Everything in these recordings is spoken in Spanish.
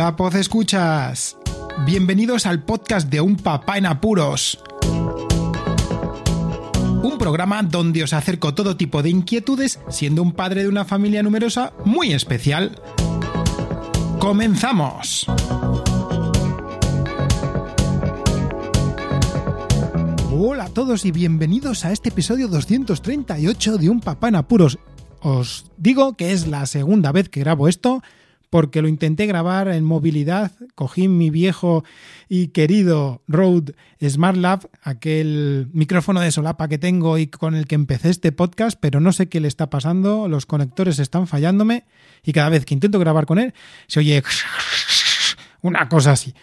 Hola, Poz Escuchas. Bienvenidos al podcast de Un Papá en Apuros. Un programa donde os acerco todo tipo de inquietudes, siendo un padre de una familia numerosa muy especial. ¡Comenzamos! Hola a todos y bienvenidos a este episodio 238 de Un Papá en Apuros. Os digo que es la segunda vez que grabo esto porque lo intenté grabar en movilidad, cogí mi viejo y querido Rode Smart Lab, aquel micrófono de solapa que tengo y con el que empecé este podcast, pero no sé qué le está pasando, los conectores están fallándome y cada vez que intento grabar con él se oye una cosa así.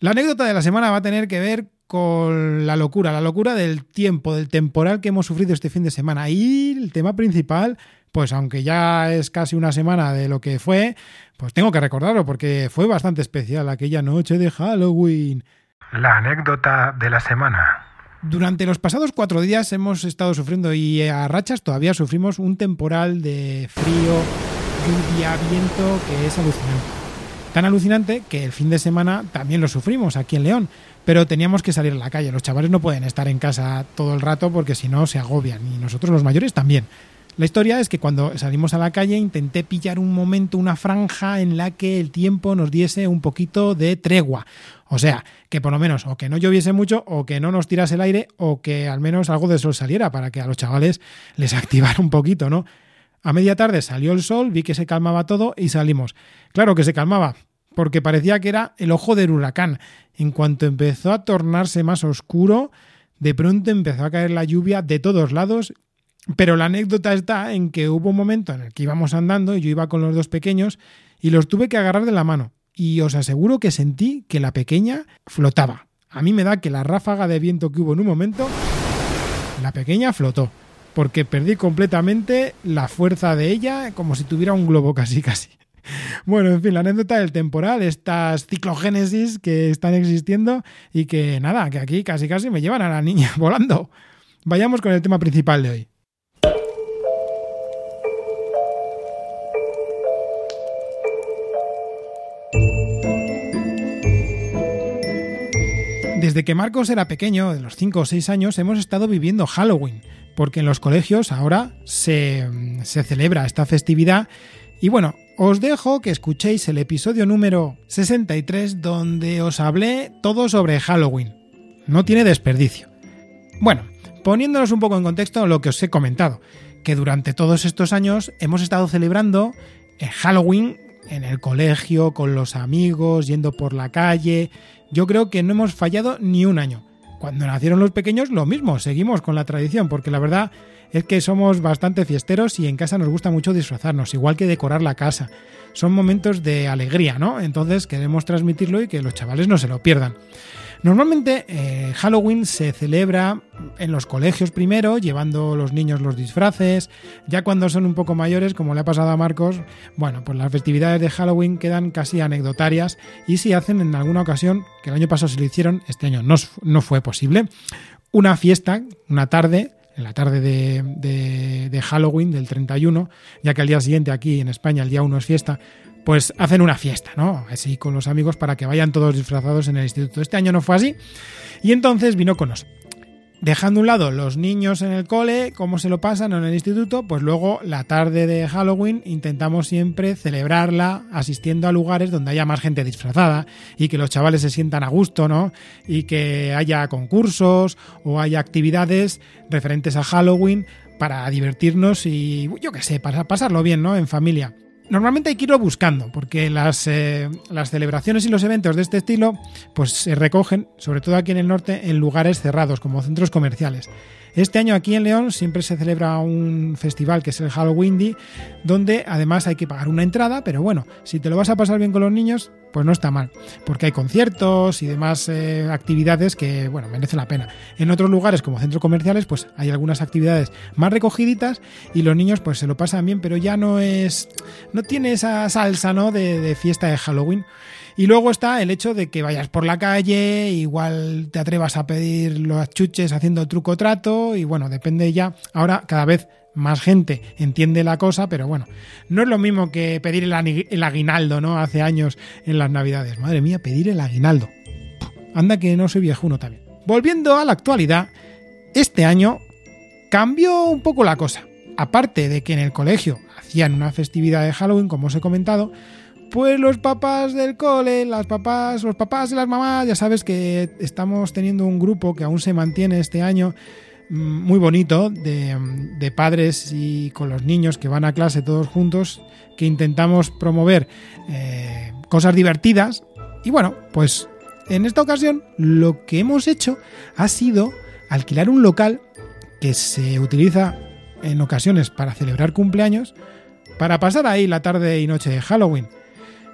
La anécdota de la semana va a tener que ver con la locura, la locura del tiempo, del temporal que hemos sufrido este fin de semana. Y el tema principal, pues aunque ya es casi una semana de lo que fue, pues tengo que recordarlo porque fue bastante especial aquella noche de Halloween. La anécdota de la semana. Durante los pasados cuatro días hemos estado sufriendo y a rachas todavía sufrimos un temporal de frío, lluvia, viento que es alucinante. Tan alucinante que el fin de semana también lo sufrimos aquí en León, pero teníamos que salir a la calle. Los chavales no pueden estar en casa todo el rato porque si no se agobian y nosotros los mayores también. La historia es que cuando salimos a la calle intenté pillar un momento, una franja en la que el tiempo nos diese un poquito de tregua. O sea, que por lo menos o que no lloviese mucho o que no nos tirase el aire o que al menos algo de sol saliera para que a los chavales les activara un poquito, ¿no? A media tarde salió el sol, vi que se calmaba todo y salimos. Claro que se calmaba, porque parecía que era el ojo del huracán. En cuanto empezó a tornarse más oscuro, de pronto empezó a caer la lluvia de todos lados, pero la anécdota está en que hubo un momento en el que íbamos andando y yo iba con los dos pequeños y los tuve que agarrar de la mano. Y os aseguro que sentí que la pequeña flotaba. A mí me da que la ráfaga de viento que hubo en un momento, la pequeña flotó, porque perdí completamente la fuerza de ella como si tuviera un globo casi casi. Bueno, en fin, la anécdota del temporal, estas ciclogénesis que están existiendo y que nada, que aquí casi casi me llevan a la niña volando. Vayamos con el tema principal de hoy. Desde que Marcos era pequeño, de los 5 o 6 años, hemos estado viviendo Halloween, porque en los colegios ahora se, se celebra esta festividad y bueno, os dejo que escuchéis el episodio número 63 donde os hablé todo sobre Halloween. No tiene desperdicio. Bueno, poniéndonos un poco en contexto lo que os he comentado, que durante todos estos años hemos estado celebrando Halloween en el colegio, con los amigos, yendo por la calle. Yo creo que no hemos fallado ni un año. Cuando nacieron los pequeños, lo mismo, seguimos con la tradición, porque la verdad es que somos bastante fiesteros y en casa nos gusta mucho disfrazarnos, igual que decorar la casa. Son momentos de alegría, ¿no? Entonces queremos transmitirlo y que los chavales no se lo pierdan. Normalmente eh, Halloween se celebra en los colegios primero, llevando los niños los disfraces. Ya cuando son un poco mayores, como le ha pasado a Marcos, bueno, pues las festividades de Halloween quedan casi anecdotarias y si hacen en alguna ocasión, que el año pasado se lo hicieron, este año no, no fue posible, una fiesta, una tarde en la tarde de, Halloween, del 31, ya que al día siguiente aquí en España, el día 1 es fiesta, pues hacen una fiesta, ¿no? Así con los amigos para que vayan todos disfrazados en el instituto. Este año no fue así. Y entonces vino con nosotros. Dejando a un lado los niños en el cole, cómo se lo pasan en el instituto, pues luego la tarde de Halloween intentamos siempre celebrarla asistiendo a lugares donde haya más gente disfrazada y que los chavales se sientan a gusto, ¿no? Y que haya concursos o haya actividades referentes a Halloween para divertirnos y yo qué sé, pasarlo bien, ¿no? En familia. Normalmente hay que irlo buscando, porque las, eh, las celebraciones y los eventos de este estilo pues se recogen, sobre todo aquí en el norte, en lugares cerrados, como centros comerciales. Este año aquí en León siempre se celebra un festival que es el Halloween, donde además hay que pagar una entrada, pero bueno, si te lo vas a pasar bien con los niños, pues no está mal, porque hay conciertos y demás eh, actividades que, bueno, merece la pena. En otros lugares como centros comerciales, pues hay algunas actividades más recogiditas y los niños pues se lo pasan bien, pero ya no es, no tiene esa salsa, ¿no? De, de fiesta de Halloween. Y luego está el hecho de que vayas por la calle, igual te atrevas a pedir los chuches haciendo truco trato y bueno, depende ya. Ahora cada vez más gente entiende la cosa, pero bueno, no es lo mismo que pedir el, aguinaldo, ¿no? Hace años en las Navidades. Madre mía, pedir el aguinaldo. Anda que no soy viejuno también. Volviendo a la actualidad, este año cambió un poco la cosa. Aparte de que en el colegio hacían una festividad de Halloween, como os he comentado, pues los papás del cole, las papás, los papás y las mamás, ya sabes que estamos teniendo un grupo que aún se mantiene este año mm, muy bonito de, padres y con los niños que van a clase todos juntos, que intentamos promover eh, cosas divertidas. Y bueno, pues en esta ocasión lo que hemos hecho ha sido alquilar un local que se utiliza en ocasiones para celebrar cumpleaños, para pasar ahí la tarde y noche de Halloween.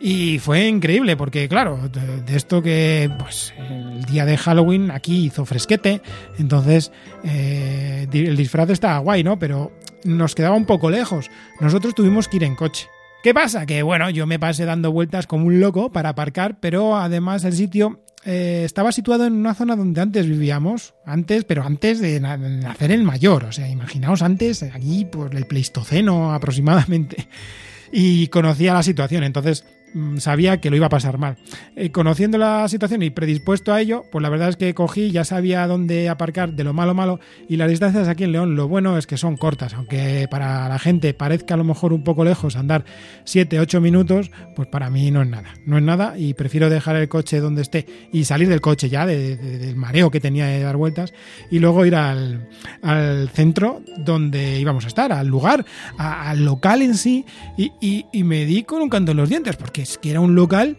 Y fue increíble porque, claro, de, esto que pues el día de Halloween aquí hizo fresquete, entonces eh, el disfraz estaba guay, ¿no? Pero nos quedaba un poco lejos. Nosotros tuvimos que ir en coche. ¿Qué pasa? Que bueno, yo me pasé dando vueltas como un loco para aparcar, pero además el sitio eh, estaba situado en una zona donde antes vivíamos, antes, pero antes de nacer el mayor, o sea, imaginaos antes, aquí por el Pleistoceno aproximadamente, y conocía la situación, entonces sabía que lo iba a pasar mal. Eh, conociendo la situación y predispuesto a ello, pues la verdad es que cogí, ya sabía dónde aparcar de lo malo malo y las distancias aquí en León lo bueno es que son cortas, aunque para la gente parezca a lo mejor un poco lejos andar 7, 8 minutos, pues para mí no es nada, no es nada y prefiero dejar el coche donde esté y salir del coche ya, del mareo que tenía de dar vueltas y luego ir al, centro donde íbamos a estar, al lugar, al local en sí y, y me di con un canto en los dientes porque que, era un local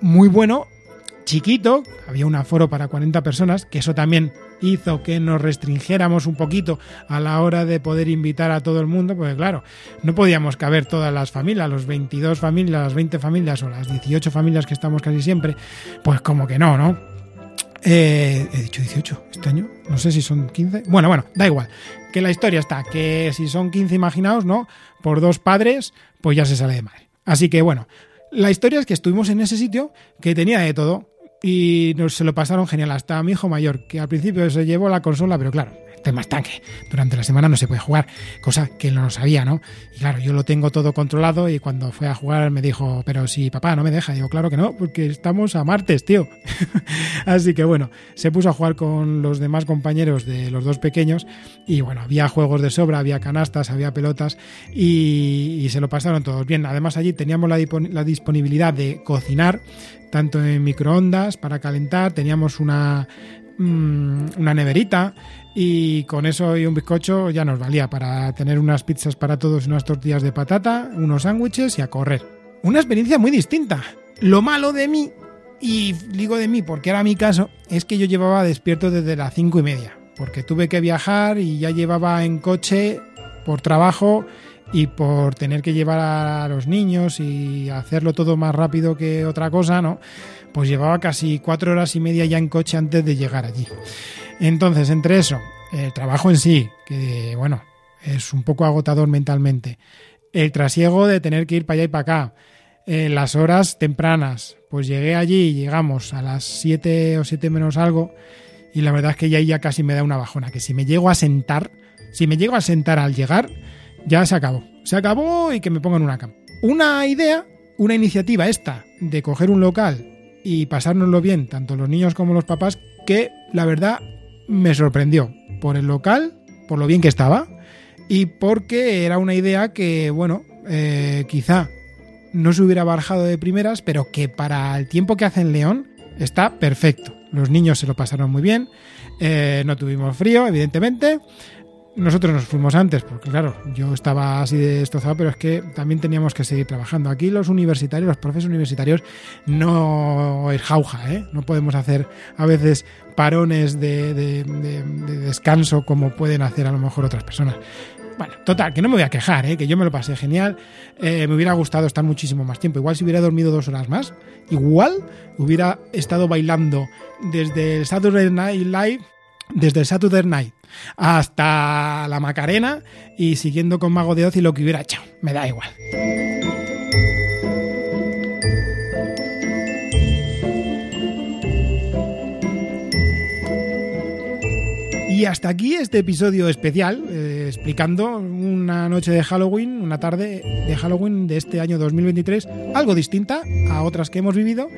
muy bueno, chiquito, había un aforo para 40 personas, que eso también hizo que nos restringiéramos un poquito a la hora de poder invitar a todo el mundo, porque claro, no podíamos caber todas las familias, los 22 familias, las 20 familias o las 18 familias que estamos casi siempre, pues como que no, ¿no? Eh, he dicho 18 este año, no sé si son 15. Bueno, bueno, da igual. Que la historia está, que si son 15, imaginaos, ¿no? Por dos padres, pues ya se sale de madre. Así que bueno, la historia es que estuvimos en ese sitio que tenía de todo y nos se lo pasaron genial. Hasta mi hijo mayor, que al principio se llevó la consola, pero claro, tema está que durante la semana no se puede jugar, cosa que no sabía, ¿no? Y claro, yo lo tengo todo controlado y cuando fue a jugar me dijo, pero si papá no me deja, y yo claro que no, porque estamos a martes, tío. Así que bueno, se puso a jugar con los demás compañeros de los dos pequeños y bueno, había juegos de sobra, había canastas, había pelotas y, se lo pasaron todos bien. Además allí teníamos la disponibilidad de cocinar tanto en microondas para calentar, teníamos una Mm, una neverita y con eso y un bizcocho ya nos valía para tener unas pizzas para todos, unas tortillas de patata, unos sándwiches y a correr. Una experiencia muy distinta. Lo malo de mí, y digo de mí porque era mi caso, es que yo llevaba despierto desde las cinco y media, porque tuve que viajar y ya llevaba en coche por trabajo y por tener que llevar a los niños y hacerlo todo más rápido que otra cosa, ¿no? Pues llevaba casi cuatro horas y media ya en coche antes de llegar allí. Entonces, entre eso, el trabajo en sí, que bueno, es un poco agotador mentalmente, el trasiego de tener que ir para allá y para acá, eh, las horas tempranas, pues llegué allí y llegamos a las 7 o 7 menos algo y la verdad es que ya ya casi me da una bajona, que si me llego a sentar, si me llego a sentar al llegar, ya se acabó. Se acabó y que me pongan una cama. Una idea, una iniciativa esta de coger un local y pasárnoslo bien, tanto los niños como los papás, que la verdad me sorprendió por el local, por lo bien que estaba y porque era una idea que, bueno, eh, quizá no se hubiera barajado de primeras, pero que para el tiempo que hace en León está perfecto. Los niños se lo pasaron muy bien, eh, no tuvimos frío, evidentemente, nosotros nos fuimos antes, porque claro, yo estaba así de destrozado, pero es que también teníamos que seguir trabajando. Aquí los universitarios, los profesores universitarios, no es jauja, ¿eh? No podemos hacer a veces parones de, descanso como pueden hacer a lo mejor otras personas. Bueno, total, que no me voy a quejar, ¿eh? que yo me lo pasé genial. Eh, me hubiera gustado estar muchísimo más tiempo. Igual si hubiera dormido dos horas más, igual hubiera estado bailando desde el Saturday Night Live, desde el Saturday Night hasta la Macarena y siguiendo con Mago de Oz y lo que hubiera hecho. Me da igual. Y hasta aquí este episodio especial. Eh, explicando una noche de Halloween, una tarde de Halloween de este año 2023, algo distinta a otras que hemos vivido.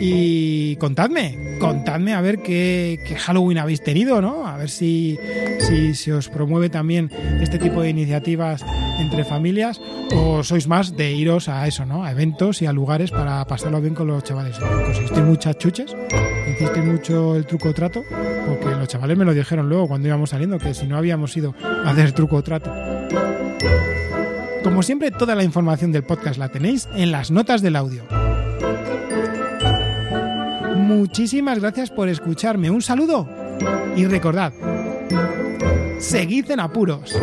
Y contadme, contadme a ver qué, qué Halloween habéis tenido, ¿no? A ver si, si se os promueve también este tipo de iniciativas entre familias o sois más de iros a eso, ¿no? A eventos y a lugares para pasarlo bien con los chavales. ¿Conseguisteis muchas chuches? ¿Hiciste mucho el truco trato? Porque chavales me lo dijeron luego cuando íbamos saliendo, que si no habíamos ido a hacer truco trato. Como siempre, toda la información del podcast la tenéis en las notas del audio. Muchísimas gracias por escucharme. Un saludo y recordad, seguid en apuros.